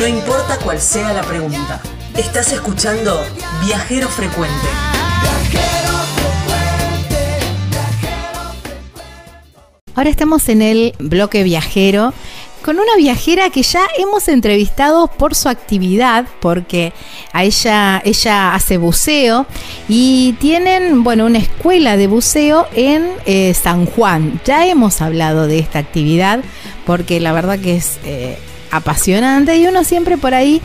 No importa cuál sea la pregunta. Estás escuchando Viajero Frecuente. Ahora estamos en el bloque viajero con una viajera que ya hemos entrevistado por su actividad, porque a ella, ella hace buceo y tienen, bueno, una escuela de buceo en eh, San Juan. Ya hemos hablado de esta actividad porque la verdad que es eh, apasionante y uno siempre por ahí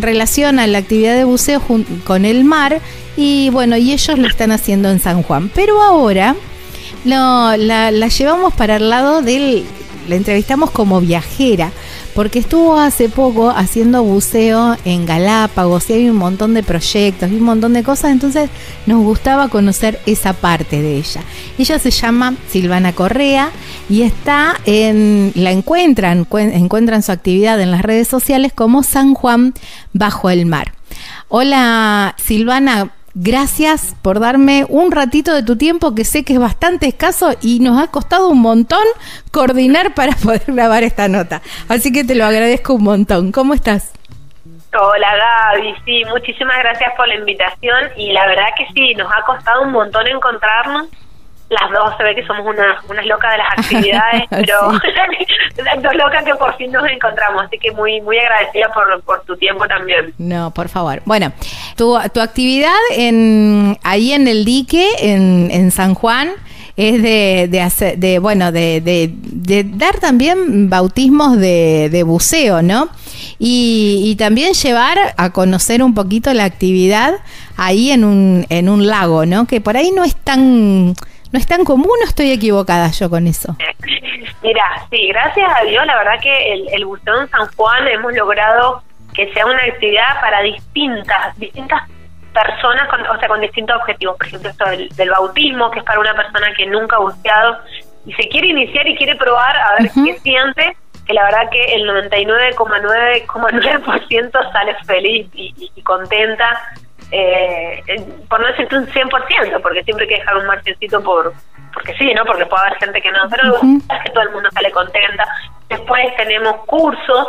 relaciona la actividad de buceo con el mar y bueno, y ellos lo están haciendo en San Juan. Pero ahora no, la, la llevamos para el lado del la entrevistamos como viajera, porque estuvo hace poco haciendo buceo en Galápagos y hay un montón de proyectos y un montón de cosas, entonces nos gustaba conocer esa parte de ella. Ella se llama Silvana Correa y está en, la encuentran, encuentran su actividad en las redes sociales como San Juan Bajo el Mar. Hola Silvana, Gracias por darme un ratito de tu tiempo que sé que es bastante escaso y nos ha costado un montón coordinar para poder grabar esta nota. Así que te lo agradezco un montón. ¿Cómo estás? Hola Gaby, sí, muchísimas gracias por la invitación y la verdad que sí, nos ha costado un montón encontrarnos las dos se ve que somos unas, unas locas de las actividades, pero las dos locas que por fin nos encontramos, así que muy muy agradecida por, por tu tiempo también. No, por favor. Bueno, tu, tu actividad en ahí en el dique, en, en San Juan, es de, de hacer, de, bueno, de, de, dar también bautismos de, de buceo, ¿no? Y, y, también llevar a conocer un poquito la actividad ahí en un, en un lago, ¿no? Que por ahí no es tan no es tan común o estoy equivocada yo con eso. Mira, sí, gracias a Dios, la verdad que el, el Buzón San Juan hemos logrado que sea una actividad para distintas, distintas personas, con, o sea, con distintos objetivos. Por ejemplo, esto del, bautismo, que es para una persona que nunca ha buceado y se quiere iniciar y quiere probar a ver qué siente, que la verdad que el 99,9,9% sale feliz y, y contenta eh, por no decirte un 100%, porque siempre hay que dejar un margencito por porque sí, ¿no? Porque puede haber gente que no, pero es que todo el mundo sale contenta. Después tenemos cursos,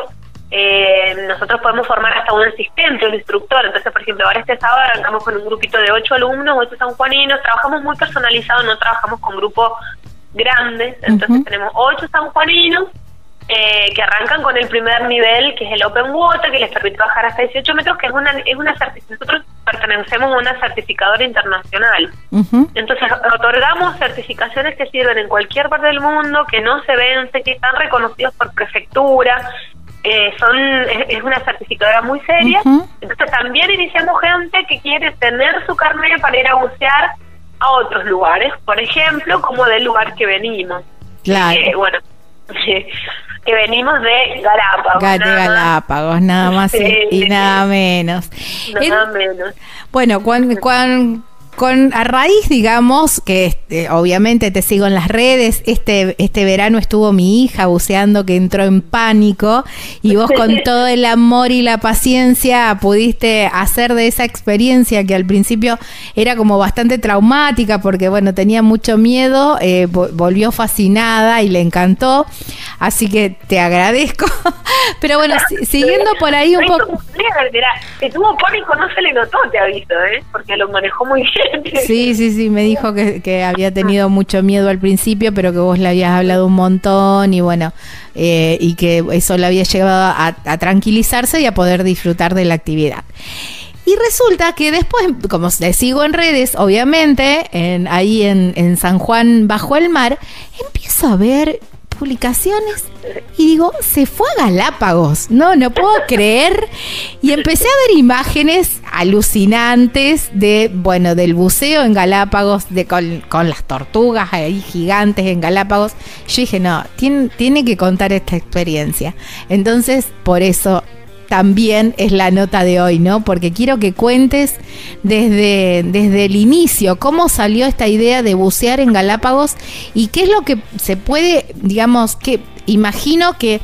eh, nosotros podemos formar hasta un asistente, un instructor. Entonces, por ejemplo, ahora este sábado arrancamos con un grupito de ocho alumnos, ocho sanjuaninos, trabajamos muy personalizado, no trabajamos con grupos grandes, entonces tenemos ocho sanjuaninos eh, que arrancan con el primer nivel, que es el Open Water, que les permite bajar hasta 18 metros, que es una, es una nosotros pertenecemos a una certificadora internacional. Entonces, otorgamos certificaciones que sirven en cualquier parte del mundo, que no se vence, que están reconocidos por prefectura. Eh, son es, una certificadora muy seria. Entonces, también iniciamos gente que quiere tener su carnet para ir a bucear a otros lugares, por ejemplo, como del lugar que venimos. Claro. Eh, bueno, que venimos de Galápagos. De Galápagos, nada más y, nada menos. Nada menos. Bueno, cuando, cuando con a raíz, digamos, que este, obviamente te sigo en las redes, este, este verano estuvo mi hija buceando que entró en pánico y vos con todo el amor y la paciencia pudiste hacer de esa experiencia que al principio era como bastante traumática porque bueno, tenía mucho miedo, eh, volvió fascinada y le encantó, así que te agradezco. Pero bueno, siguiendo por ahí un poco... Si tuvo pánico no se le notó, te aviso, ¿eh? porque lo manejó muy bien. Sí, sí, sí, me dijo que, había tenido mucho miedo al principio, pero que vos le habías hablado un montón y bueno, eh, y que eso le había llevado a, tranquilizarse y a poder disfrutar de la actividad. Y resulta que después, como le sigo en redes, obviamente, en, ahí en, en San Juan bajo el mar, empiezo a ver publicaciones y digo, se fue a Galápagos. No, no puedo creer. Y empecé a ver imágenes alucinantes de, bueno, del buceo en Galápagos, de con, las tortugas ahí gigantes en Galápagos. Yo dije, no, tiene, tiene que contar esta experiencia. Entonces, por eso también es la nota de hoy, ¿no? Porque quiero que cuentes desde, desde el inicio cómo salió esta idea de bucear en Galápagos y qué es lo que se puede, digamos, que imagino que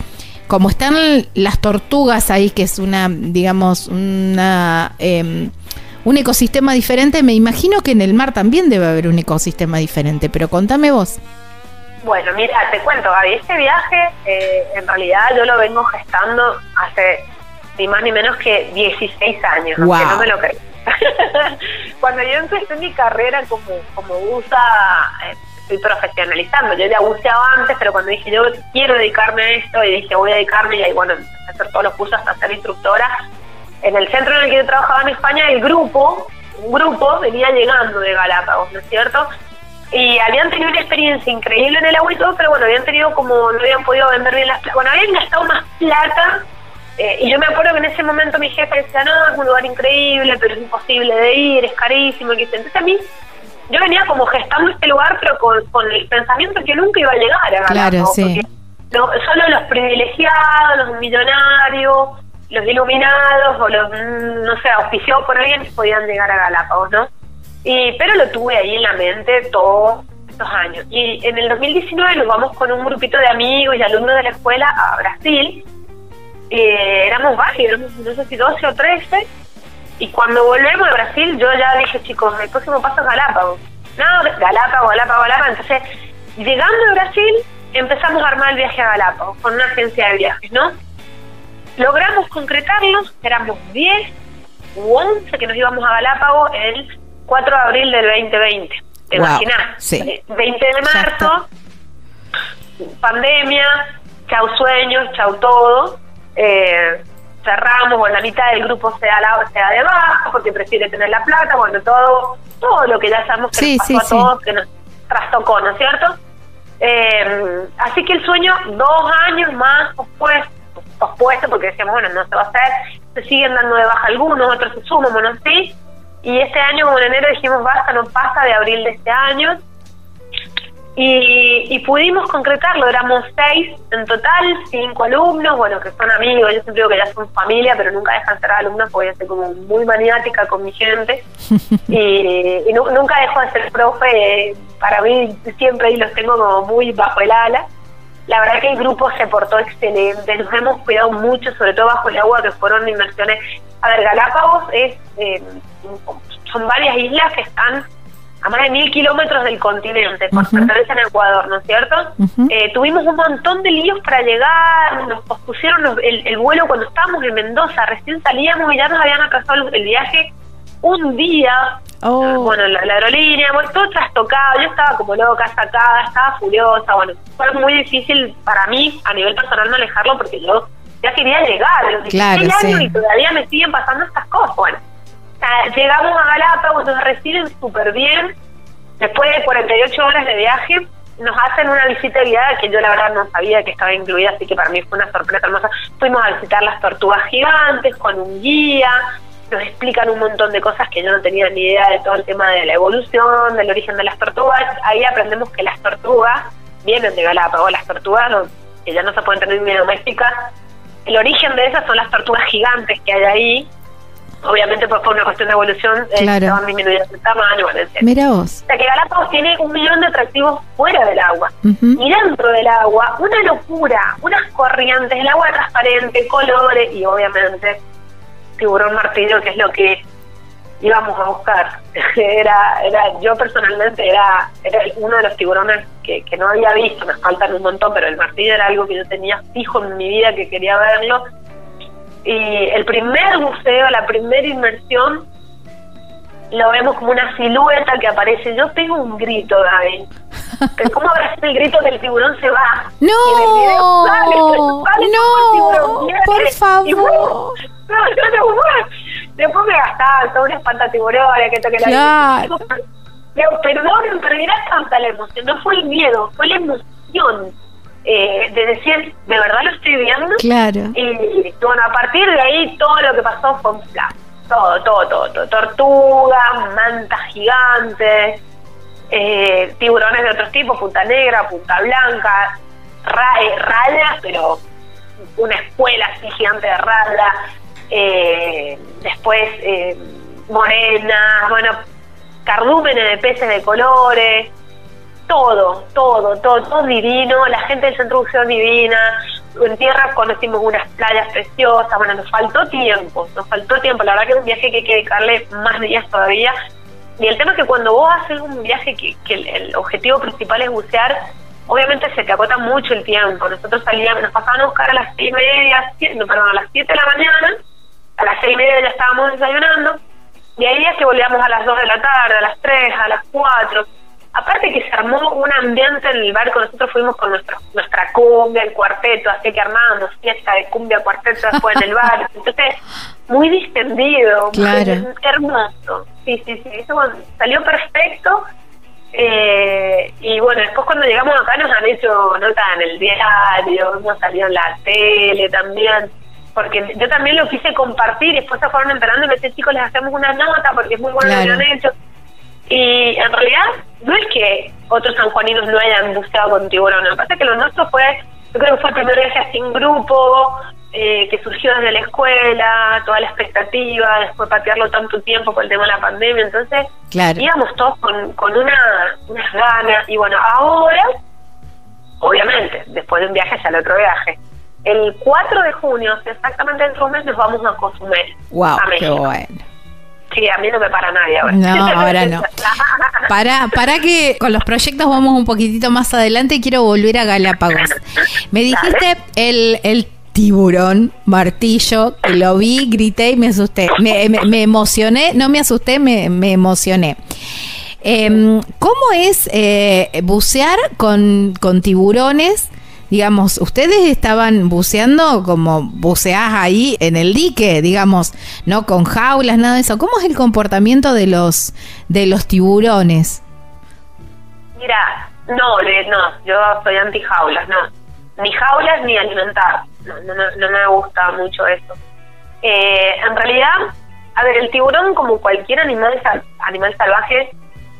como están las tortugas ahí, que es una, digamos, una... Em, un ecosistema diferente, me imagino que en el mar también debe haber un ecosistema diferente, pero contame vos. Bueno, mira, te cuento, Gaby, este viaje eh, en realidad yo lo vengo gestando hace ni más ni menos que 16 años, Wow. aunque no me lo creo. Cuando yo empecé mi carrera como, como buza, eh, estoy profesionalizando. Yo ya buceaba antes, pero cuando dije yo quiero dedicarme a esto y dije voy a dedicarme y ahí bueno, empecé a hacer todos los cursos hasta ser instructora. En el centro en el que yo trabajaba en España, el grupo, un grupo venía llegando de Galápagos, ¿no es cierto? Y habían tenido una experiencia increíble en el agua y todo, pero bueno, habían tenido como, no habían podido vender bien las. Bueno, habían gastado más plata. Eh, y yo me acuerdo que en ese momento mi jefe decía, no, es un lugar increíble, pero es imposible de ir, es carísimo. que Entonces a mí, yo venía como gestando este lugar, pero con, con el pensamiento que nunca iba a llegar a Galápagos. Claro, sí. no- solo los privilegiados, los millonarios, los iluminados o los, mm, no sé, auspiciados por alguien podían llegar a Galápagos, ¿no? Y, pero lo tuve ahí en la mente todos estos años. Y en el 2019 nos vamos con un grupito de amigos y alumnos de la escuela a Brasil. Eh, éramos varios, éramos no sé si 12 o 13. Y cuando volvemos de Brasil, yo ya dije, chicos, el próximo paso es Galápagos. No, Galápagos, Galápagos, Galápagos. Entonces, llegando de Brasil, empezamos a armar el viaje a Galápagos con una agencia de viajes, ¿no? Logramos concretarlo, éramos 10 u 11 que nos íbamos a Galápagos el 4 de abril del 2020. ¿Te Wow, imaginas? sí. 20 de Exacto. marzo, pandemia, chau sueños, chau todo. Eh, cerramos, bueno, la mitad del grupo se da, la, se da de baja porque prefiere tener la plata, bueno, todo todo lo que ya sabemos que Sí, nos pasó sí, a sí. todos, que nos trastocó, ¿no es cierto? Eh, así que el sueño, dos años más pospuesto, pospuesto, porque decíamos, bueno, no se va a hacer, se siguen dando de baja algunos, otros se suman, bueno, sí. Y este año, como en enero, dijimos, basta, no pasa de abril de este año. Y, y pudimos concretarlo, éramos seis en total, cinco alumnos, bueno, que son amigos, yo siempre digo que ya son familia, pero nunca dejan de ser alumnos porque yo soy como muy maniática con mi gente y, y nu- nunca dejo de ser profe, para mí siempre ahí los tengo como muy bajo el ala. La verdad que el grupo se portó excelente, nos hemos cuidado mucho, sobre todo bajo el agua, que fueron inversiones. A ver, Galápagos es, eh, son varias islas que están a más de mil kilómetros del continente, por Ujú. pertenecen a Ecuador, ¿no es cierto? Eh, tuvimos un montón de líos para llegar, nos pospusieron los- el, el vuelo cuando estábamos en Mendoza, recién salíamos y ya nos habían atrasado el, el viaje un día. Oh. Bueno, la, la aerolínea, bueno, todo trastocado, yo estaba como loca, sacada, estaba furiosa, bueno, fue muy difícil para mí a nivel personal manejarlo porque yo ya quería llegar, a los 16 Claro, años sí. y todavía me siguen pasando estas cosas, bueno. Llegamos a Galápagos, nos reciben súper bien, después de 48 horas de viaje, nos hacen una visita guiada que yo la verdad no sabía que estaba incluida, así que para mí fue una sorpresa hermosa. Fuimos a visitar las tortugas gigantes con un guía, nos explican un montón de cosas que yo no tenía ni idea de todo el tema de la evolución, del origen de las tortugas. Ahí aprendemos que las tortugas vienen de Galápagos, las tortugas que ya no se pueden tener ni domésticas. El origen de esas son las tortugas gigantes que hay ahí. Obviamente pues fue una cuestión de evolución, eh, Claro. estaban disminuyendo de tamaño, bueno. Mira vos. O sea que Galápagos tiene un millón de atractivos fuera del agua. Y dentro del agua, una locura, unas corrientes, el agua transparente, colores y obviamente tiburón martillo, que es lo que íbamos a buscar. era, era Yo personalmente era, era uno de los tiburones que, que no había visto, me faltan un montón, pero el martillo era algo que yo tenía fijo en mi vida, que quería verlo. Y el primer buceo, la primera inmersión, lo vemos como una silueta que aparece. Yo tengo un grito, Gaby. Pero ¿Cómo habrá sido el grito que el tiburón se va? ¡No! Y en el video sale, sale ¡No! tiburón ¡Por favor! bueno, no, no, no. Después me gastaban toda una espanta tiburones que toque la Claro. Pero perdón, pero tanta la emoción. No fue el miedo, fue la emoción eh, de decir, de verdad lo estoy viendo. Claro. Y bueno, a partir de ahí todo lo que pasó fue un plan. Todo, todo, todo, todo. Tortugas, mantas gigantes, eh, tiburones de otros tipos, punta negra, punta blanca, ra eh, rayas, pero una escuela así gigante de rayas. Eh, después eh, morenas, bueno, cardúmenes de peces de colores todo, todo, todo, todo divino, la gente del centro buceo divina, en tierra conocimos unas playas preciosas, bueno, nos faltó tiempo, nos faltó tiempo, la verdad que es un viaje que hay que dedicarle más días todavía, y el tema es que cuando vos haces un viaje que, que el, objetivo principal es bucear, obviamente se te acota mucho el tiempo, nosotros salíamos, nos pasaban a buscar a las seis y media, siete, perdón, a las siete de la mañana, a las seis y media ya estábamos desayunando, y hay días que volvíamos a las dos de la tarde, a las tres, a las cuatro. Aparte que se armó un ambiente en el barco, nosotros fuimos con nuestra, nuestra cumbia, el cuarteto, así que armábamos fiesta de cumbia cuarteto después en el barco. Entonces, muy distendido, muy hermoso. Sí, sí, sí, eso salió perfecto. Eh, y bueno, después cuando llegamos acá nos han hecho nota en el diario, hemos salido en la tele también porque yo también lo quise compartir y después se fueron enterando y me decían, chicos, les hacemos una nota porque es muy bueno lo que han hecho. Y en realidad no es que otros sanjuaninos no hayan buceado con tiburón, lo que pasa es que lo nuestro fue, yo creo que fue el primer viaje así en grupo, eh, que surgió desde la escuela, toda la expectativa, después patearlo tanto tiempo por el tema de la pandemia, entonces íbamos todos con, con una, unas ganas y bueno, ahora, obviamente, después de un viaje ya el otro viaje, el 4 de junio, exactamente dentro de un mes, nos vamos a consumir. ¡Wow! ¡Qué bueno! Sí, a mí no me para nadie ahora. No, ahora no. Para, para que con los proyectos vamos un poquitito más adelante, quiero volver a Galápagos. Me dijiste el, el tiburón martillo, que lo vi, grité y me asusté. Me, me, emocioné, no me asusté, me, me emocioné. Em, ¿Cómo es eh, bucear con, con tiburones? Digamos, ustedes estaban buceando como buceás ahí en el dique, digamos, no con jaulas, nada de eso. ¿Cómo es el comportamiento de los de los tiburones? Mira, no, no, yo soy anti jaulas, no, ni jaulas ni alimentar, no, no, no me gusta mucho eso. Eh, en realidad, a ver, el tiburón como cualquier animal animal salvaje,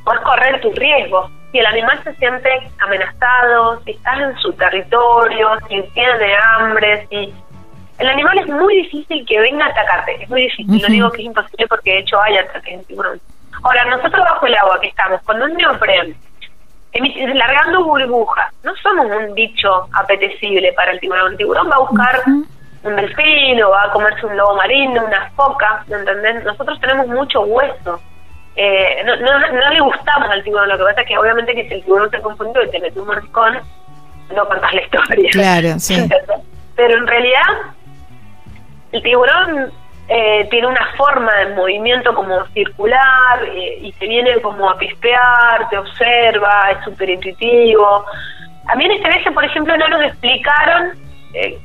puedes correr tus riesgos si el animal se siente amenazado, si estás en su territorio, si tiene hambre, si... El animal es muy difícil que venga a atacarte, es muy difícil, no digo que es imposible porque de hecho hay ataques en tiburón. Ahora, nosotros bajo el agua que estamos, con un neopren, largando burbujas, no somos un bicho apetecible para el tiburón. El tiburón va a buscar un delfín o va a comerse un lobo marino, una foca, ¿me entendés? Nosotros tenemos mucho hueso eh, no, no, no, le gustamos al tiburón, lo que pasa es que obviamente que si el tiburón te confundió y te mete un mordiscón, no contás la historia. Claro, sí. Pero en realidad, el tiburón eh, tiene una forma de movimiento como circular eh, y te viene como a pispear, te observa, es súper intuitivo. A mí en este viaje, por ejemplo, no nos explicaron eh,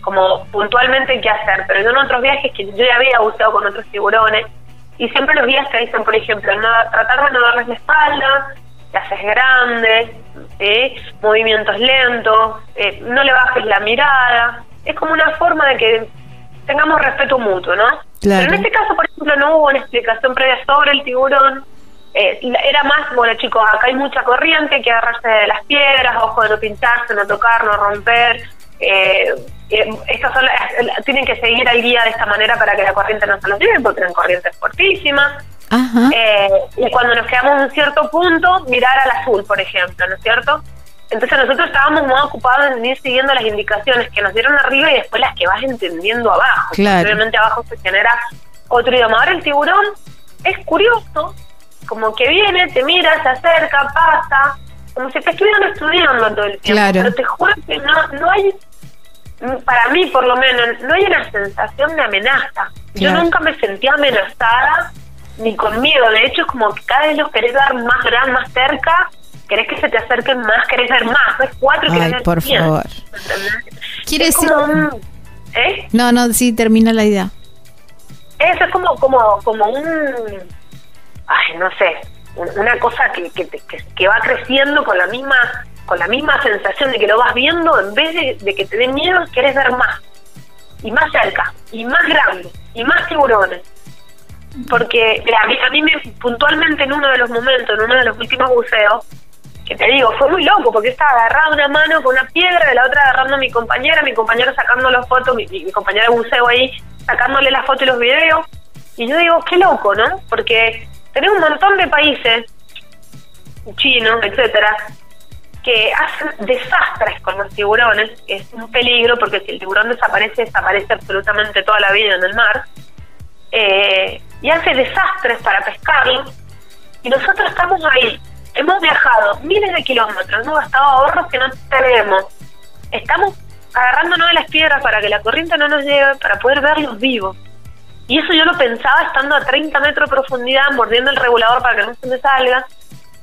como puntualmente qué hacer, pero en otros viajes que yo ya había usado con otros tiburones, y siempre los guías te dicen, por ejemplo, no, tratar de no darles la espalda, te haces grande, movimientos lentos, eh, no le bajes la mirada. Es como una forma de que tengamos respeto mutuo, ¿no? Pero en este caso, por ejemplo, no hubo una explicación previa sobre el tiburón. Eh, era más, bueno, chicos, acá hay mucha corriente, hay que agarrarse de las piedras, ojo de no pincharse, no tocar, no romper. Eh, eh, estas son tienen que seguir al guía de esta manera para que la corriente no se los lleve, porque tienen corrientes fortísimas. Eh, y cuando nos quedamos en un cierto punto, mirar al azul, por ejemplo, ¿no es cierto? Entonces nosotros estábamos muy ocupados en ir siguiendo las indicaciones que nos dieron arriba y después las que vas entendiendo abajo. Obviamente abajo se genera otro idioma. Ahora el tiburón es curioso, como que viene, te mira, se acerca, pasa, como si te estuvieran estudiando todo el tiempo. Pero te juro que no, no hay para mí por lo menos, no hay una sensación de amenaza. Yo nunca me sentía amenazada ni con miedo. De hecho, es como que cada vez los querés dar más grande, más cerca, querés que se te acerquen más, querés ver más. Es cuatro Ay, por favor. ¿Quiere decir? ¿eh? No, no, sí, termina la idea. Eso es como, como, como un. Ay, no sé. Una cosa que, que, que va creciendo con la misma con la misma sensación de que lo vas viendo, en vez de, que te dé miedo, querés ver más. Y más cerca, y más grande, y más tiburones. Porque, mira, a mí, me, puntualmente en uno de los momentos, en uno de los últimos buceos, que te digo, fue muy loco, porque estaba agarrado una mano con una piedra, de la otra agarrando a mi compañera, mi compañero sacando las fotos, mi, mi compañera de buceo ahí, sacándole las fotos y los videos. Y yo digo, qué loco, ¿no? Porque tenés un montón de países, chinos, etcétera, que hacen desastres con los tiburones, es un peligro porque si el tiburón desaparece, desaparece absolutamente toda la vida en el mar, eh, y hace desastres para pescarlo, y nosotros estamos ahí, hemos viajado miles de kilómetros, hemos gastado ahorros que no tenemos, estamos agarrándonos de las piedras para que la corriente no nos lleve, para poder verlos vivos. Y eso yo lo pensaba estando a 30 metros de profundidad, mordiendo el regulador para que no se me salga.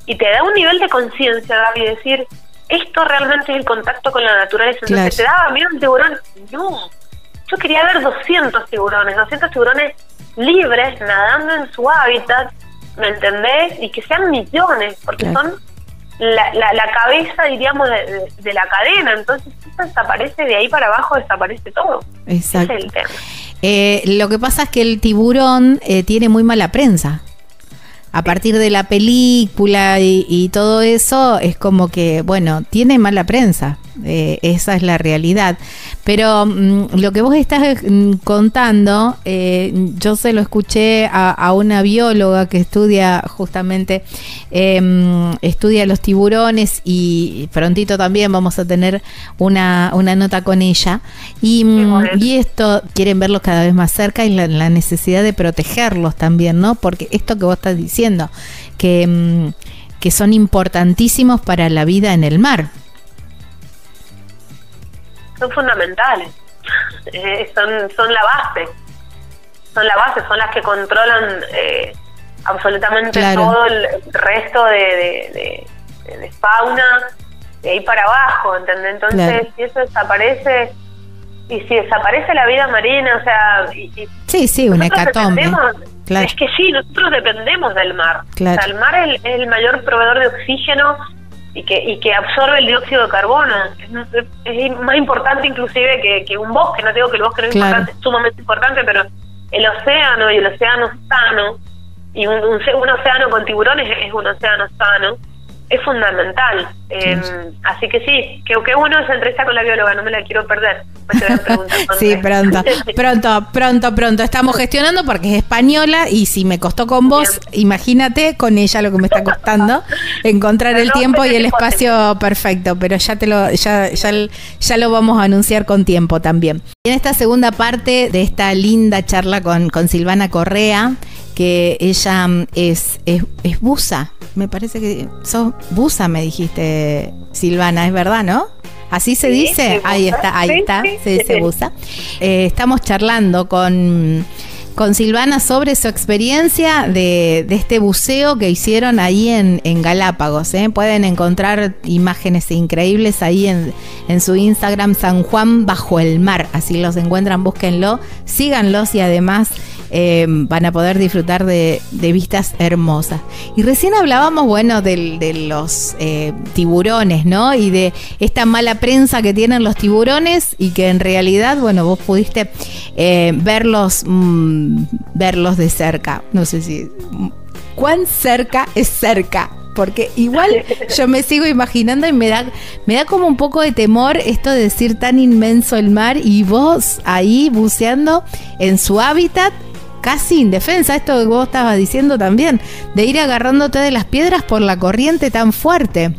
Y te da un nivel de conciencia, Gaby, decir, esto realmente es el contacto con la naturaleza. Entonces, ¿te daba miedo un tiburón? No. Yo quería ver 200 tiburones, 200 tiburones libres, nadando en su hábitat, ¿me entendés? Y que sean millones, porque son la, la, cabeza, diríamos, de, la cadena. Entonces, eso desaparece de ahí para abajo, desaparece todo. Exacto. es el tema. Eh, lo que pasa es que el tiburón eh, tiene muy mala prensa. A partir de la película y, todo eso, es como que, bueno, tiene mala prensa. Eh, esa es la realidad. Pero mm, lo que vos estás mm, contando, eh, yo se lo escuché a, una bióloga que estudia justamente, em, estudia los tiburones y prontito también vamos a tener una, una nota con ella. Y, mm, y, esto, quieren verlos cada vez más cerca y la, la, necesidad de protegerlos también, ¿no? Porque esto que vos estás diciendo, que, que son importantísimos para la vida en el mar. Son fundamentales, eh, son, son la base, son la base, son las que controlan eh, absolutamente todo el resto de, de, fauna de ahí para abajo, ¿entendés? Entonces, si eso desaparece, y si desaparece la vida marina, o sea... Y, sí, sí, una hecatombe. Es que sí, nosotros dependemos del mar. O sea, el mar es el mayor proveedor de oxígeno y que, y que absorbe el dióxido de carbono. Es, más importante inclusive que, que, un bosque, no digo que el bosque no es importante, es sumamente importante, pero el océano y el océano sano, y un, un, océano con tiburones es un océano sano, es fundamental. Em, así que sí, que, que uno se entrevista con la bióloga, no me la quiero perder. sí, pronto, pronto, pronto, pronto. Estamos gestionando porque es española y si me costó con vos, imagínate con ella lo que me está costando encontrar el tiempo y el espacio perfecto, pero ya te lo ya, ya, ya lo vamos a anunciar con tiempo también. En esta segunda parte de esta linda charla con, con Silvana Correa, que ella mm, es, es, es busa, me parece que sos busa, me dijiste, Silvana, es verdad, ¿no? Así se dice, ahí está, ahí está, se dice busa. Eh, estamos charlando con, con Silvana sobre su experiencia de, de este buceo que hicieron ahí en, en Galápagos. ¿eh? Pueden encontrar imágenes increíbles ahí en, su Instagram, San Juan Bajo el Mar. Así los encuentran, búsquenlo, síganlos y además eh, van a poder disfrutar de, vistas hermosas. Y recién hablábamos, bueno, de, los eh, tiburones, ¿no? Y de esta mala prensa que tienen los tiburones y que en realidad, bueno, vos pudiste eh, verlos, mm, verlos de cerca. No sé si... ¿Cuán cerca es cerca? porque igual yo me sigo imaginando y me da, me da como un poco de temor esto de decir tan inmenso el mar y vos ahí buceando en su hábitat casi indefensa, esto que vos estabas diciendo también, de ir agarrándote de las piedras por la corriente tan fuerte.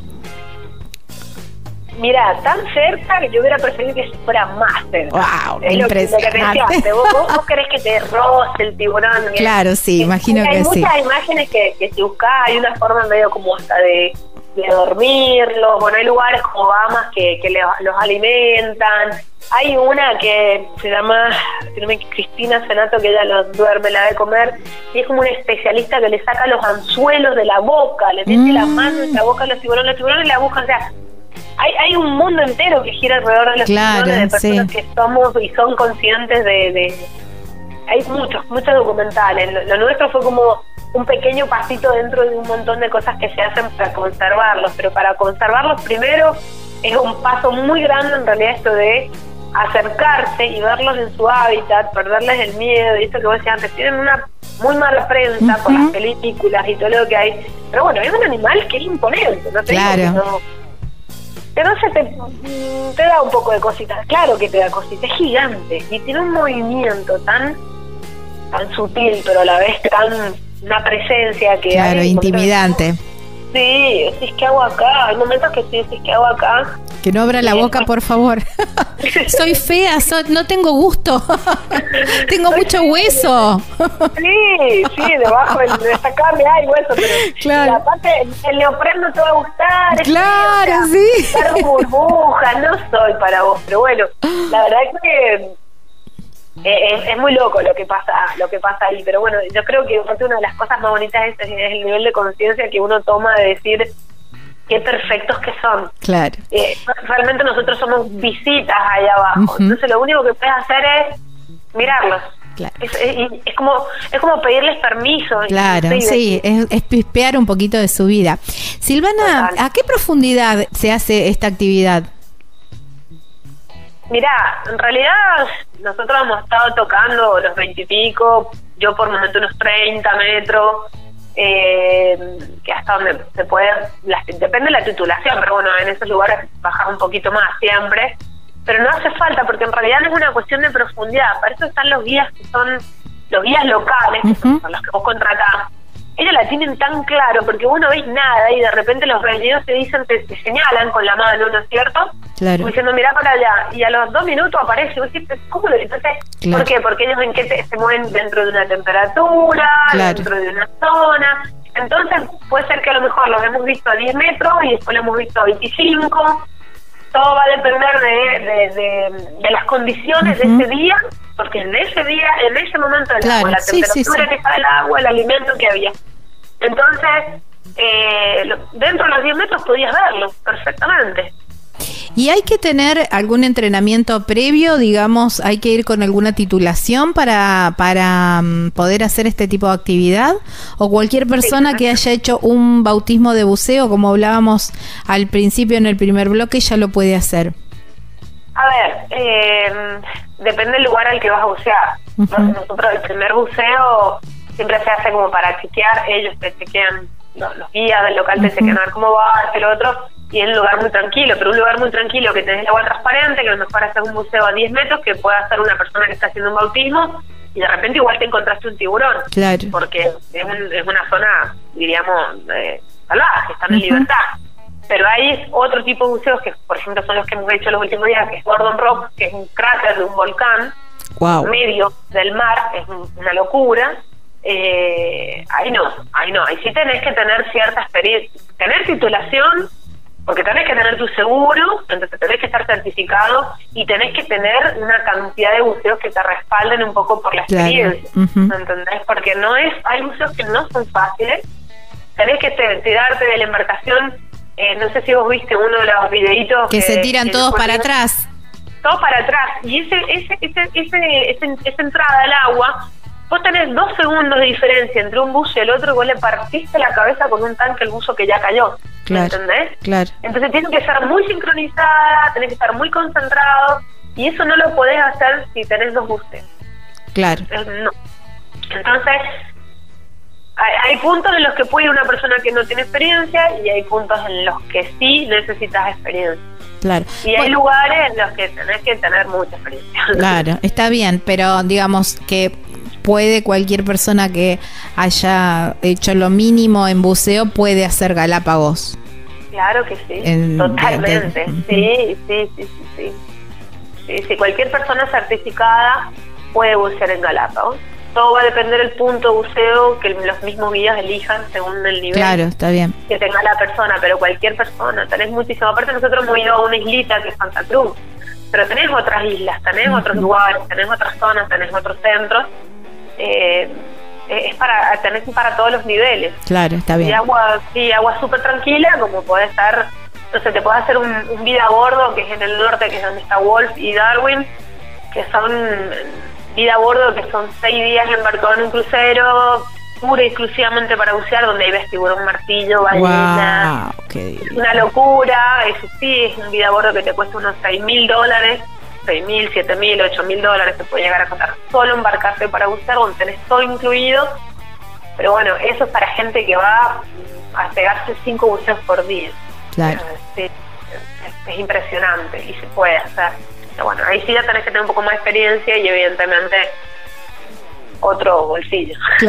Mira, tan cerca que yo hubiera preferido que fuera más cerca. ¡Wow! Es impresionante. ¿Vos, vos, querés que te roce el tiburón. Claro, sí, imagino que, sí. Hay muchas imágenes que, que si buscás, hay una forma medio como hasta de, de dormirlos. Bueno, hay lugares como Bahamas que, que los alimentan. Hay una que se llama Cristina Senato, que ella los duerme, la de comer, y es como un especialista que le saca los anzuelos de la boca, le mete la mm. mano en la boca a los tiburones, los tiburones la buscan, o sea, hay, hay un mundo entero que gira alrededor de los tiburones, de personas que somos y son conscientes de... hay muchos, muchos documentales. Lo, nuestro fue como un pequeño pasito dentro de un montón de cosas que se hacen para conservarlos, pero para conservarlos primero es un paso muy grande en realidad esto de acercarse y verlos en su hábitat, perderles el miedo y esto que vos decías antes, tienen una muy mala prensa por las películas y todo lo que hay, pero bueno, es un animal que es imponente, no te claro. que no, no se te, mm, te da un poco de cositas, claro que te da cositas, es gigante y tiene un movimiento tan tan sutil pero a la vez tan una presencia que claro, intimidante. Sí, es que hago acá. Hay momentos que sí, es que hago acá. Que no abra la boca, por favor. soy fea, no tengo gusto. tengo mucho hueso. sí, sí, debajo de esta carne hay hueso, pero claro. aparte el, neopreno te va a gustar. Claro, sí. burbujas, no soy para vos, pero bueno, la verdad es que eh, es, muy loco lo que pasa lo que pasa ahí pero bueno yo creo que una de las cosas más bonitas es, el nivel de conciencia que uno toma de decir qué perfectos que son claro eh, realmente nosotros somos visitas ahí abajo entonces lo único que puedes hacer es mirarlos Claro. Es, como es como pedirles permiso. Claro, sí, es, es, pispear un poquito de su vida. Silvana, ¿a qué profundidad se hace esta actividad? Mira, en realidad nosotros hemos estado tocando los veintipico, yo por momento unos 30 metros, eh, que hasta donde se puede, depende de la titulación, pero bueno, en esos lugares bajar un poquito más siempre, pero no hace falta porque en realidad no es una cuestión de profundidad, para eso están los guías que son los guías locales, que son los que vos contratás, ellos la tienen tan claro porque vos no ves nada y de repente los reunidos te dicen, te, señalan con la mano, ¿no es cierto? Claro. Diciendo, mira para allá. Y a los dos minutos aparece, y vos ¿cómo lo Entonces, ¿por qué? Porque ellos en qué se mueven dentro de una temperatura, dentro de una zona. Entonces, puede ser que a lo mejor lo hemos visto a 10 metros y después lo hemos visto a 25. Todo va a depender de, de, las condiciones de ese día porque en ese día, en ese momento del agua, la temperatura que está el agua, el alimento que había. Entonces, eh, dentro de los 10 metros podías verlo perfectamente. ¿Y hay que tener algún entrenamiento previo? Digamos, ¿hay que ir con alguna titulación para, para mm, poder hacer este tipo de actividad? ¿O cualquier persona que haya hecho un bautismo de buceo, como hablábamos al principio en el primer bloque, ya lo puede hacer? A ver, eh, depende del lugar al que vas a bucear. Nosotros el primer buceo siempre se hace como para chequear, ellos te chequean, los guías del local te chequean a ver cómo va, el otro, y en un lugar muy tranquilo, pero un lugar muy tranquilo que tenés el agua transparente, que a lo mejor haces un buceo a 10 metros, que pueda hacer una persona que está haciendo un bautismo, y de repente igual te encontraste un tiburón. Claro. Porque es, es una zona, diríamos, eh, salvaje, están en libertad. Pero hay otro tipo de buceos que, por ejemplo, son los que hemos hecho los últimos días, que es Gordon Rock, que es un cráter de un volcán, medio del mar, es una locura. Eh, ahí no, ahí no, ahí sí tenés que tener cierta experiencia, tener titulación, porque tenés que tener tu seguro, entonces tenés que estar certificado y tenés que tener una cantidad de buceos que te respalden un poco por la experiencia, ¿entendés? Porque no es, hay buceos que no son fáciles, tenés que tirarte de la embarcación eh, no sé si vos viste uno de los videitos. Que, se tiran todos para atrás. Todos para atrás. Y ese, ese, ese, ese, esa entrada al agua, vos tenés dos segundos de diferencia entre un buzo y el otro y vos le partiste la cabeza con un tanque el buzo que ya cayó. Claro, ¿Entendés? Claro. Entonces tienes que estar muy sincronizada, tenés que estar muy concentrado y eso no lo podés hacer si tenés dos buses. Claro. No. Entonces, hay, puntos en los que puede ir una persona que no tiene experiencia y hay puntos en los que sí necesitas experiencia. Claro. Y hay lugares en los que tenés que tener mucha experiencia. Claro, está bien, pero digamos que puede cualquier persona que haya hecho lo mínimo en buceo puede hacer Galápagos. Claro que sí, totalmente. sí, sí, sí, sí, sí. Sí, cualquier persona certificada puede bucear en Galápagos todo va a depender del punto de buceo que los mismos guías elijan según el nivel claro, está bien. que tenga la persona, pero cualquier persona, tenés muchísimo. Aparte nosotros hemos ido a una islita que es Santa Cruz, pero tenés otras islas, tenés otros lugares, tenés otras zonas, tenés otros centros. Eh, es para tenés para todos los niveles. Claro, está bien. Y agua, sí, agua súper tranquila, como puede estar, no sé, te puede hacer un, un vida a bordo, que es en el norte, que es donde está Wolf y Darwin, que son vida a bordo, que son seis días embarcado en un crucero, pura y exclusivamente para bucear, donde hay ves tiburón martillo, ballena. una locura, eso sí, es un vida a bordo que te cuesta unos seis mil dólares, seis mil, siete mil, ocho mil dólares, te puede llegar a costar solo embarcarse para bucear, donde tenés todo incluido. Pero bueno, eso es para gente que va a pegarse cinco buceos por día. Claro. es impresionante y se puede hacer bueno, ahí sí ya tenés que tener un poco más de experiencia y evidentemente otro bolsillo.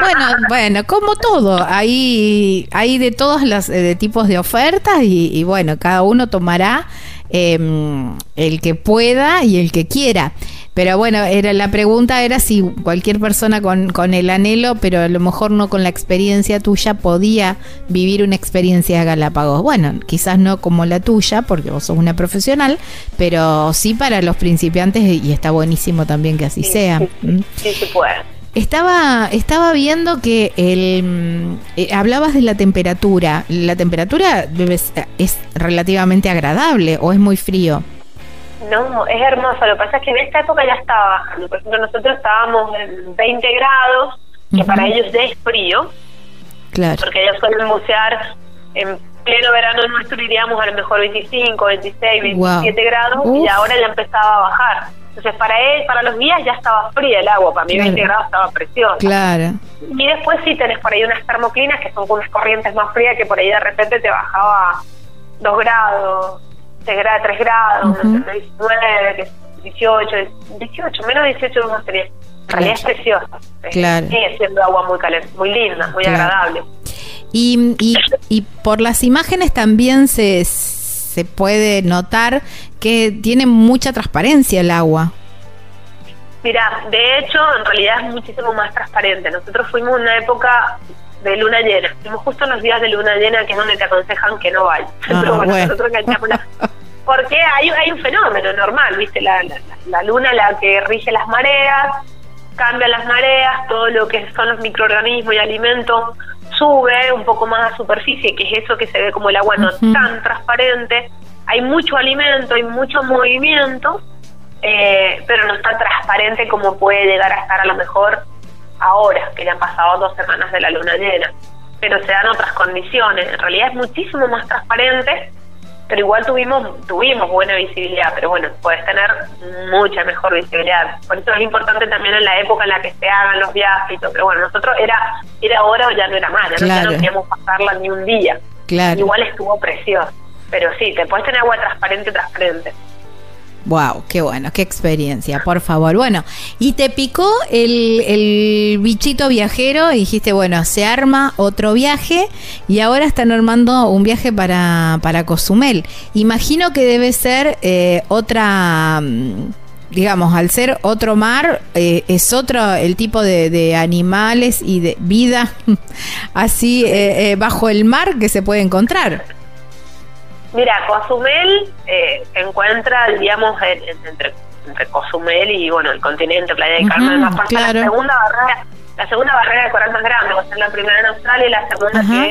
bueno, bueno, como todo, hay, hay de todos los de tipos de ofertas y, bueno, cada uno tomará em, el que pueda y el que quiera. Pero bueno, era la pregunta era si cualquier persona con, con el anhelo, pero a lo mejor no con la experiencia tuya, podía vivir una experiencia de Galápagos. Bueno, quizás no como la tuya, porque vos sos una profesional, pero sí para los principiantes y está buenísimo también que así sea. Sí, sí, sí, se puede. Estaba, estaba viendo que el, eh, hablabas de la temperatura. ¿La temperatura debe ser- es relativamente agradable o es muy frío? No, es hermoso. Lo que pasa es que en esta época ya estaba bajando. Por ejemplo, nosotros estábamos en 20 grados, que para ellos ya es frío, Claro. porque ellos suelen bucear en pleno verano nuestro, iríamos a lo mejor 25, 26, 27 Wow. grados, Uf. y ahora ya empezaba a bajar. Entonces, para él, para los días ya estaba fría el agua. Para mí, Claro. 20 grados estaba precioso. Claro. Y después sí tenés por ahí unas termoclinas que son con unas corrientes más frías que por ahí de repente te bajaba 2 grados, 3 grados, 3 grados, no sé, 19, que 18, 18, menos 18 no tenía. En realidad es precioso. Eh, Claro. Sigue siendo agua muy caliente, muy linda, muy Claro. agradable. Y, y, y por las imágenes también se, se puede notar que tiene mucha transparencia el agua. Mira, de hecho, en realidad es muchísimo más transparente. Nosotros fuimos en una época de luna llena. Fuimos justo en los días de luna llena, que es donde te aconsejan que no vayas. Ah, Pero bueno, bueno. nosotros la- Porque hay, hay un fenómeno normal, ¿viste? La, la, la luna la que rige las mareas, cambia las mareas, todo lo que son los microorganismos y alimentos sube un poco más a superficie, que es eso que se ve como el agua no tan transparente. Hay mucho alimento, hay mucho movimiento, eh, pero no está transparente como puede llegar a estar a lo mejor ahora, que ya han pasado dos semanas de la luna llena. Pero se dan otras condiciones. En realidad es muchísimo más transparente, pero igual tuvimos tuvimos buena visibilidad. Pero bueno, puedes tener mucha mejor visibilidad. Por eso es importante también en la época en la que se hagan los viajes. Pero bueno, nosotros era era ahora o ya no era más, ya no- ya Claro. no queríamos pasarla ni un día. Claro. Igual estuvo precioso. Pero sí, te puedes tener agua transparente, transparente. Wow, qué bueno, qué experiencia, por favor. Bueno, y te picó el, el bichito viajero y dijiste, bueno, se arma otro viaje y ahora están armando un viaje para, para Cozumel. Imagino que debe ser eh, otra, mm, digamos, al ser otro mar, eh, es otro el tipo de, de animales y de vida así eh, eh, bajo el mar que se puede encontrar. Mira, Cozumel eh, se encuentra, digamos, en- en- entre, entre Cozumel y, bueno, el continente, Playa del Carmen, más claro. la segunda barrera, la segunda barrera de coral más grande, va a ser la primera en Australia y la segunda Ajá.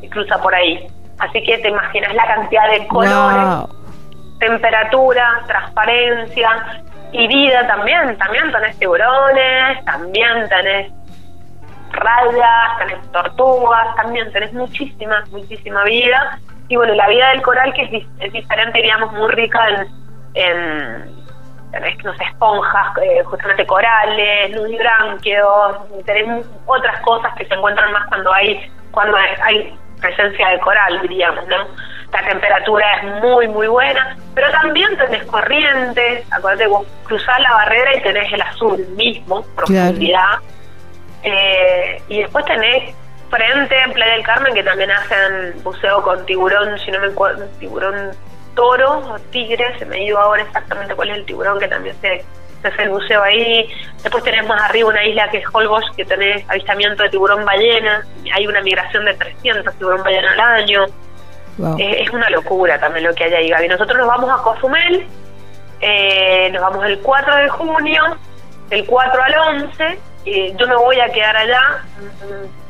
que cruza por ahí. Así que te imaginas la cantidad de colores, Wow. temperatura, transparencia y vida también. También tenés tiburones, también tenés rayas, tenés tortugas, también tenés muchísima, muchísima vida. Y bueno, la vida del coral que es, es diferente, digamos, muy rica en, en tenés, no sé, esponjas, eh, justamente corales, nudibranquios, tenés mu- otras cosas que se encuentran más cuando hay cuando hay, hay presencia de coral, diríamos, ¿no? La temperatura es muy, muy buena, pero también tenés corrientes, acuérdate, vos cruzás la barrera y tenés el azul mismo, profundidad, eh, y después tenés frente en Playa del Carmen que también hacen buceo con tiburón, si no me acuerdo, tiburón toro o tigre, se me ha ido ahora exactamente cuál es el tiburón que también se, se hace el buceo ahí. Después tenés más arriba una isla que es Holbox, que tenés avistamiento de tiburón ballena, hay una migración de 300 tiburón ballena al año. Wow. Es una locura también lo que hay ahí, Gaby. Nosotros nos vamos a Cozumel, eh, nos vamos el 4 de junio, del 4 al 11. Eh, yo me voy a quedar allá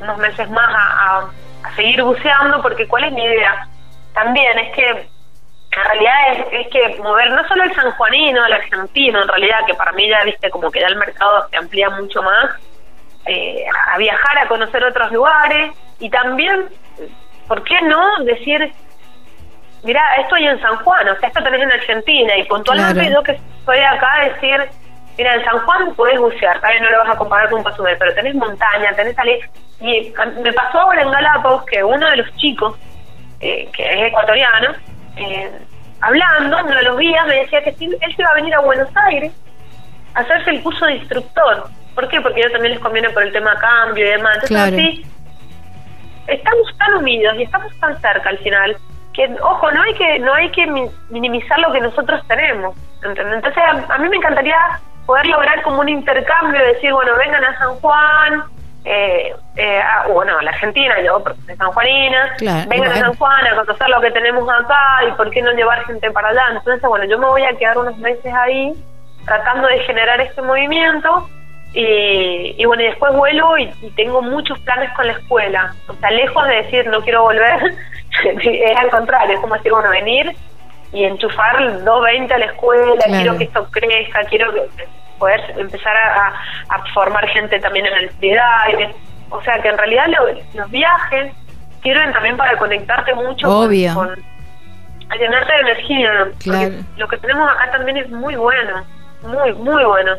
unos meses más a, a- a seguir buceando, porque ¿cuál es mi idea? También es que en realidad es, es que mover no solo el sanjuanino, el argentino, en realidad, que para mí ya viste como que ya el mercado se amplía mucho más, eh, a viajar, a conocer otros lugares y también, ¿por qué no decir, mira, estoy en San Juan, o sea, esto tenés en Argentina y puntualmente Claro. yo que estoy acá decir, mira, en San Juan podés bucear, tal vez no lo vas a comparar con Cozumel, pero tenés montaña, tenés salir. Y me pasó ahora en Galápagos que uno de los chicos, eh, que es ecuatoriano, eh, hablando, uno de los guías me decía que sí, él se iba a venir a Buenos Aires a hacerse el curso de instructor. ¿Por qué? Porque ellos también les conviene por el tema cambio y demás. Entonces, Claro. así, estamos tan unidos y estamos tan cerca al final que ojo no hay que no hay que mi- minimizar lo que nosotros tenemos ¿entendés? entonces a, a mí me encantaría poder lograr como un intercambio, decir, bueno, vengan a San Juan, eh, eh, bueno, la Argentina, yo de San Juanina, vengan a San Juan a conocer lo que tenemos acá y por qué no llevar gente para allá. Entonces, bueno, yo me voy a quedar unos meses ahí tratando de generar este movimiento y, bueno, y después vuelvo y, tengo muchos planes con la escuela. O sea, lejos de decir no quiero volver, es al contrario, es como decir, bueno, venir y enchufar 2.20 a la escuela, quiero que esto crezca, quiero poder empezar a, formar gente también en el ciudad. O sea, que en realidad los viajes sirven también para conectarte mucho Obvio. con, a llenarte de energía. Claro. Lo que tenemos acá también es muy bueno, muy, muy bueno.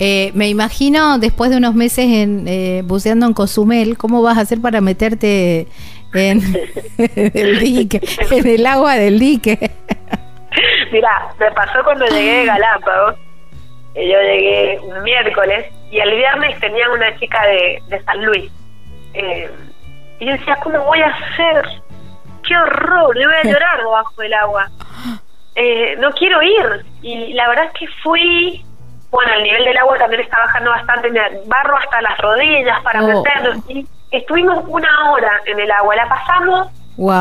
Eh, me imagino después de unos meses en, eh, buceando en Cozumel, ¿cómo vas a hacer para meterte en, el dique, en el agua del dique? Mira, me pasó cuando llegué a Galápagos. Yo llegué un miércoles y el viernes tenía una chica de, de San Luis. Eh, y yo decía, ¿cómo voy a hacer? ¡Qué horror! Le voy a llorar debajo del agua. no quiero ir. Y la verdad es que fui bueno, el nivel del agua también está bajando bastante, me barro hasta las rodillas para oh. meternos. Y estuvimos una hora en el agua, la pasamos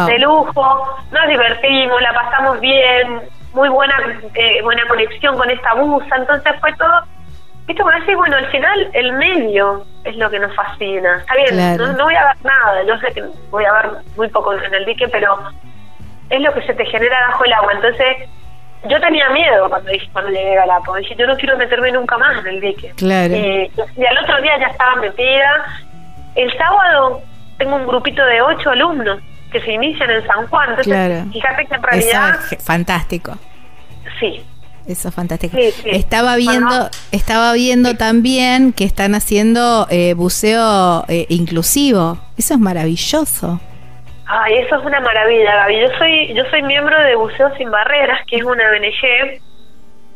de lujo, nos divertimos, la pasamos bien, muy buena eh, buena conexión con esta busa, entonces fue todo. Esto decir, bueno, al final el medio es lo que nos fascina. Está bien, no, no voy a ver nada, yo sé que voy a ver muy poco en el dique, pero es lo que se te genera bajo el agua. Entonces, yo tenía miedo cuando, cuando llegué a Galápagos. Dije, yo no quiero meterme nunca más en el dique. Claro. Eh, y al otro día ya estaba metida. El sábado tengo un grupito de ocho alumnos que se inician en San Juan. Entonces, claro. fíjate que en realidad... Eso es fantástico. Sí. Eso es fantástico. Estaba viendo, estaba viendo también que están haciendo eh, buceo eh, inclusivo. Eso es maravilloso. Ay, eso es una maravilla, Gaby. Yo soy, yo soy miembro de Buceo Sin Barreras, que es una ONG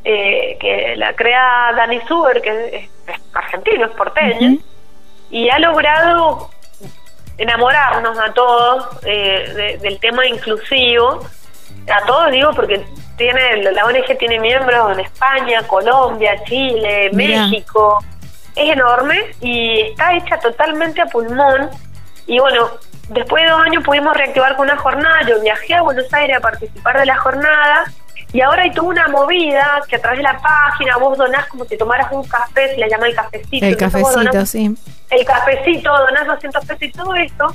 eh, que la crea Dani Suber, que es, argentino, es porteño, y ha logrado enamorarnos a todos eh, del tema inclusivo. A todos digo porque tiene la ONG tiene miembros en España, Colombia, Chile, México. Es enorme y está hecha totalmente a pulmón. Y bueno, Después de dos años pudimos reactivar con una jornada, yo viajé a Buenos Aires a participar de la jornada y ahora hay toda una movida que a través de la página vos donás como si tomaras un café, se le llama el cafecito. El cafecito, sí. El cafecito, donás 200 pesos y todo esto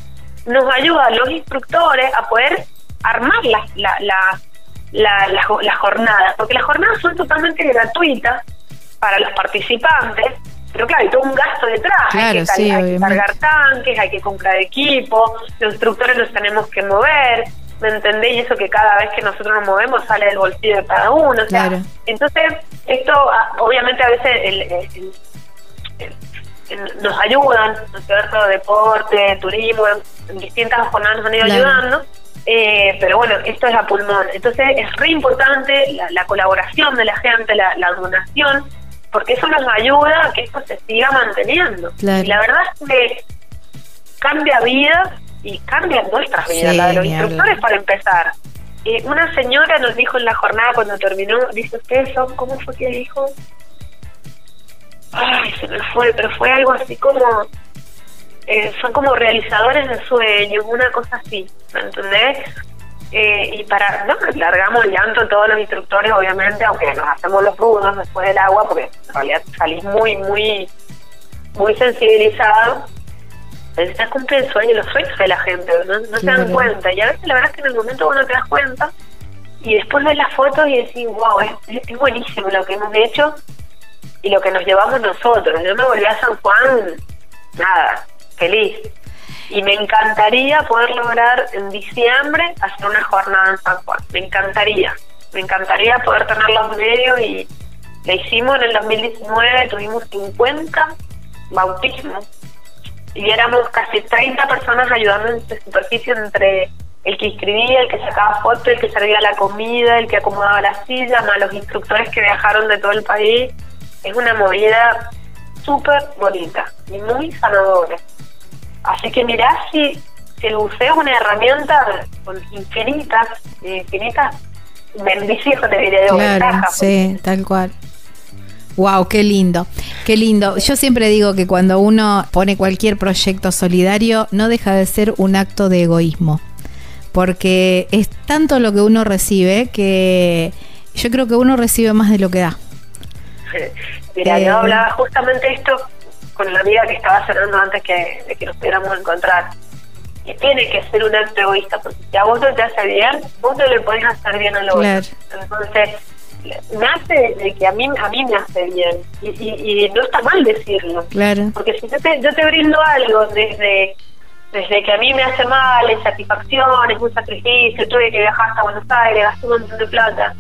nos ayuda a los instructores a poder armar las, la, la, las jornadas, porque las jornadas son totalmente gratuitas para los participantes pero claro, hay todo un gasto detrás. hay, que, cargar tanques, hay que comprar equipo, los instructores los tenemos que mover. ¿Me entendéis? Y eso que cada vez que nosotros nos movemos sale del bolsillo de cada uno. Entonces, esto ah, obviamente a veces nos ayudan, ¿no es cierto? Deporte, turismo, en distintas jornadas nos han ido ayudando. Eh, pero bueno, esto es a pulmón. Entonces es re importante la, colaboración de la gente, la, la donación porque eso nos ayuda a que esto se siga manteniendo. Y la verdad es que cambia vidas y cambia nuestras vidas, la de los instructores para empezar. Eh, una señora nos dijo en la jornada cuando terminó, dice, ¿ustedes son, cómo fue que dijo? Ay, se me fue, pero fue algo así como, eh, son como realizadores de sueños, una cosa así, ¿me entendés? Eh, y para, no, largamos el llanto todos los instructores, obviamente, aunque nos hacemos los rudos después del agua, porque en realidad salís muy, muy, muy sensibilizado. Necesitas cumplir el sueño, los sueños de la gente, no, se dan cuenta. Y a veces la verdad es que en el momento uno te das cuenta y después ves las fotos y decís, wow, es, es buenísimo lo que hemos hecho y lo que nos llevamos nosotros. Yo me volví a San Juan, nada, feliz y me encantaría poder lograr en diciembre hacer una jornada en San Juan. Me encantaría, me encantaría poder tener los medios y la hicimos en el 2019, tuvimos 50 bautismos y éramos casi 30 personas ayudando en superficie entre el que escribía, el que sacaba fotos, el que servía la comida, el que acomodaba la silla, más los instructores que viajaron de todo el país. Es una movida súper bonita y muy sanadora. Así que mirá si, el buceo es una herramienta con infinitas, infinitas bendiciones, te diré, de claro, Sí, tal cual. Wow, qué lindo, qué lindo. Yo siempre digo que cuando uno pone cualquier proyecto solidario, no deja de ser un acto de egoísmo, porque es tanto lo que uno recibe que yo creo que uno recibe más de lo que da. Mira, yo eh, hablaba justamente esto con la amiga que estaba cerrando antes que, de que nos pudiéramos encontrar. Y tiene que ser un acto egoísta, porque si a vos no te hace bien, vos no le podés hacer bien a lo otro. Entonces, nace de que a mí a mí me hace bien y, no está mal decirlo claro porque si yo te, yo te brindo algo desde desde que a mí me hace mal es satisfacción es un sacrificio tuve que viajar hasta Buenos Aires gasté un montón de plata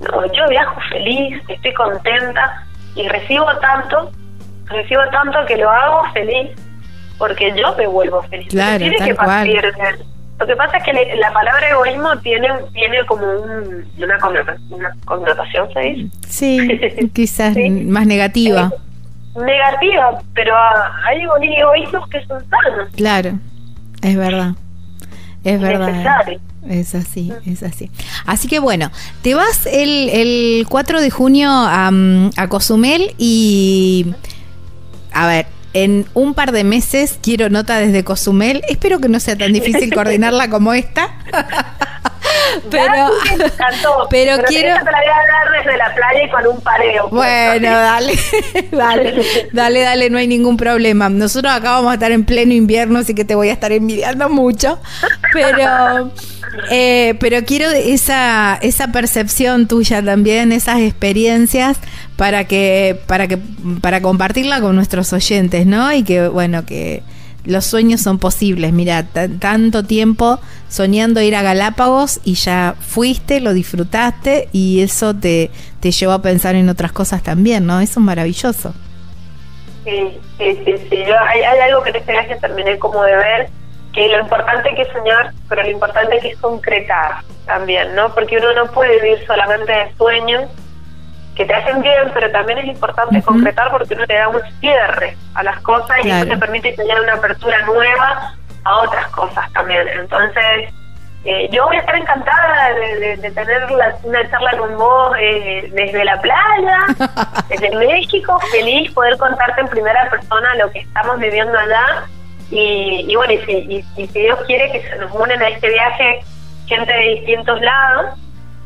no yo viajo feliz estoy contenta y recibo tanto recibo tanto que lo hago feliz porque yo me vuelvo feliz claro, tiene que partir lo que pasa es que la palabra egoísmo tiene tiene como una, connotación, ¿se dice? Sí, quizás más negativa. Eh, negativa, pero hay egoísmos que son sanos. Claro, es verdad. Es verdad. Es así, es así. Así que bueno, te vas el, el 4 de junio a, a Cozumel y... A ver, en un par de meses quiero nota desde Cozumel. Espero que no sea tan difícil coordinarla como esta. pero, pero, quiero. Te la voy a dar desde la playa y con un pareo. Bueno, dale, dale, dale, dale, no hay ningún problema. Nosotros acá vamos a estar en pleno invierno, así que te voy a estar envidiando mucho. Pero, eh, pero quiero esa, esa percepción tuya también, esas experiencias para que, para que, para compartirla con nuestros oyentes, ¿no? Y que, bueno, que los sueños son posibles. Mira, tanto tiempo soñando ir a Galápagos y ya fuiste, lo disfrutaste y eso te, te llevó a pensar en otras cosas también, ¿no? Eso es maravilloso. Sí, sí, sí, sí. hay, algo que en este viaje terminé como de ver, que lo importante que es soñar, pero lo importante que es concretar también, ¿no? Porque uno no puede vivir solamente de sueños, que te hacen bien, pero también es importante concretar porque uno te da un cierre a las cosas y eso te permite tener una apertura nueva a otras cosas también. Entonces, eh, yo voy a estar encantada de, tener una charla con vos eh, desde la playa, desde México, feliz poder contarte en primera persona lo que estamos viviendo allá. Y, bueno, y si, y si Dios quiere que se nos unen a este viaje gente de distintos lados,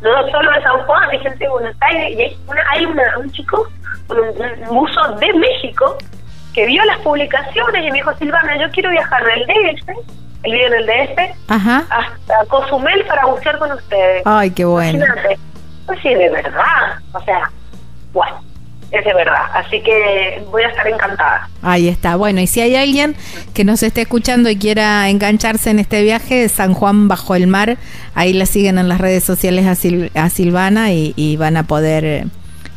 no solo de San Juan, hay gente de Buenos Aires, y hay, una, hay un chico, un, un, buzo de México, que vio las publicaciones y me dijo, Silvana, yo quiero viajar del DF, él vive en el DF, hasta Cozumel para bucear con ustedes. Ay, qué bueno. Imagínate. Pues sí, de verdad. O sea, bueno es de verdad. Así que voy a estar encantada. Ahí está. Bueno, y si hay alguien que nos esté escuchando y quiera engancharse en este viaje, San Juan bajo el mar, ahí la siguen en las redes sociales a, Silvana y, van a poder...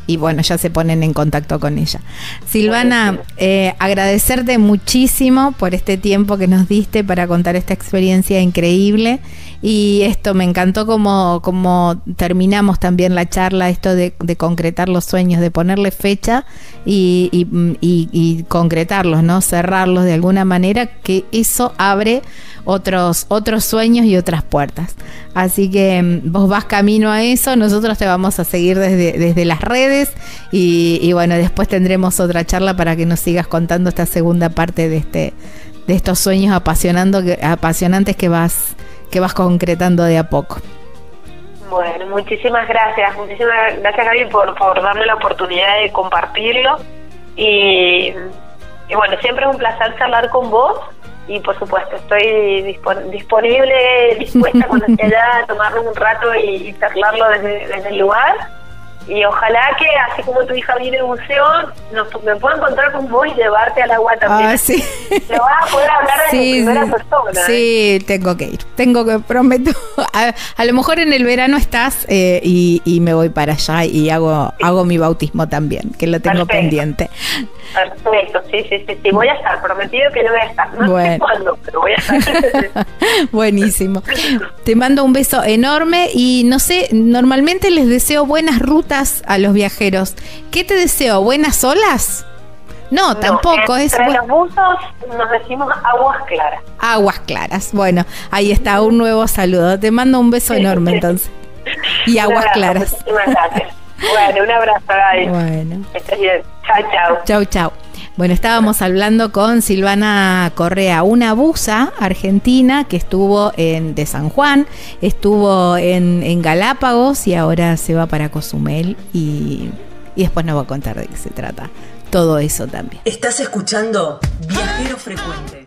Y bueno, ya se ponen en contacto con ella. Silvana, eh, agradecerte muchísimo por este tiempo que nos diste para contar esta experiencia increíble y esto me encantó como, como terminamos también la charla, esto de, concretar los sueños, de ponerle fecha y, y, concretarlos, ¿no? Cerrarlos de alguna manera, que eso abre otros, otros sueños y otras puertas. Así que mm, vos vas camino a eso, nosotros te vamos a seguir desde, desde las redes y, y bueno, después tendremos otra charla para que nos sigas contando esta segunda parte de este de estos sueños apasionando, apasionantes que vas que vas concretando de a poco. Bueno, muchísimas gracias, muchísimas gracias Gaby por, por darme la oportunidad de compartirlo. Y, y bueno, siempre es un placer charlar con vos. Y por supuesto estoy disponible, dispuesta cuando esté allá a tomarnos un rato y, charlarlo desde, desde el lugar y ojalá que así como tu hija viene de museo nos, me pueda encontrar con vos y llevarte al agua también. Ah, sí. le vas a poder hablar de primera persona sí tengo que ir. Tengo que prometo. A, lo mejor en el verano estás eh, y, y, me voy para allá y hago hago mi bautismo también que lo tengo pendiente. Perfecto, sí, sí, sí, sí, voy a estar, prometido que no voy a estar, no bueno. sé cuándo, pero voy a estar. Buenísimo. Te mando un beso enorme y no sé, normalmente les deseo buenas rutas a los viajeros. ¿Qué te deseo? ¿Buenas olas? No, tampoco es. Entre los buzos nos decimos aguas claras. Aguas claras. Bueno, ahí está un nuevo saludo. Te mando un beso enorme entonces. Y aguas claras. Muchísimas gracias. Bueno, un abrazo, Gaby. Bueno. Estás bien. Chao, chao. Chau, chau. Bueno, estábamos hablando con Silvana Correa, una buza argentina que estuvo en de San Juan, estuvo en, en Galápagos y ahora se va para Cozumel y, y después nos va a contar de qué se trata. Todo eso también. Estás escuchando Viajero Frecuente.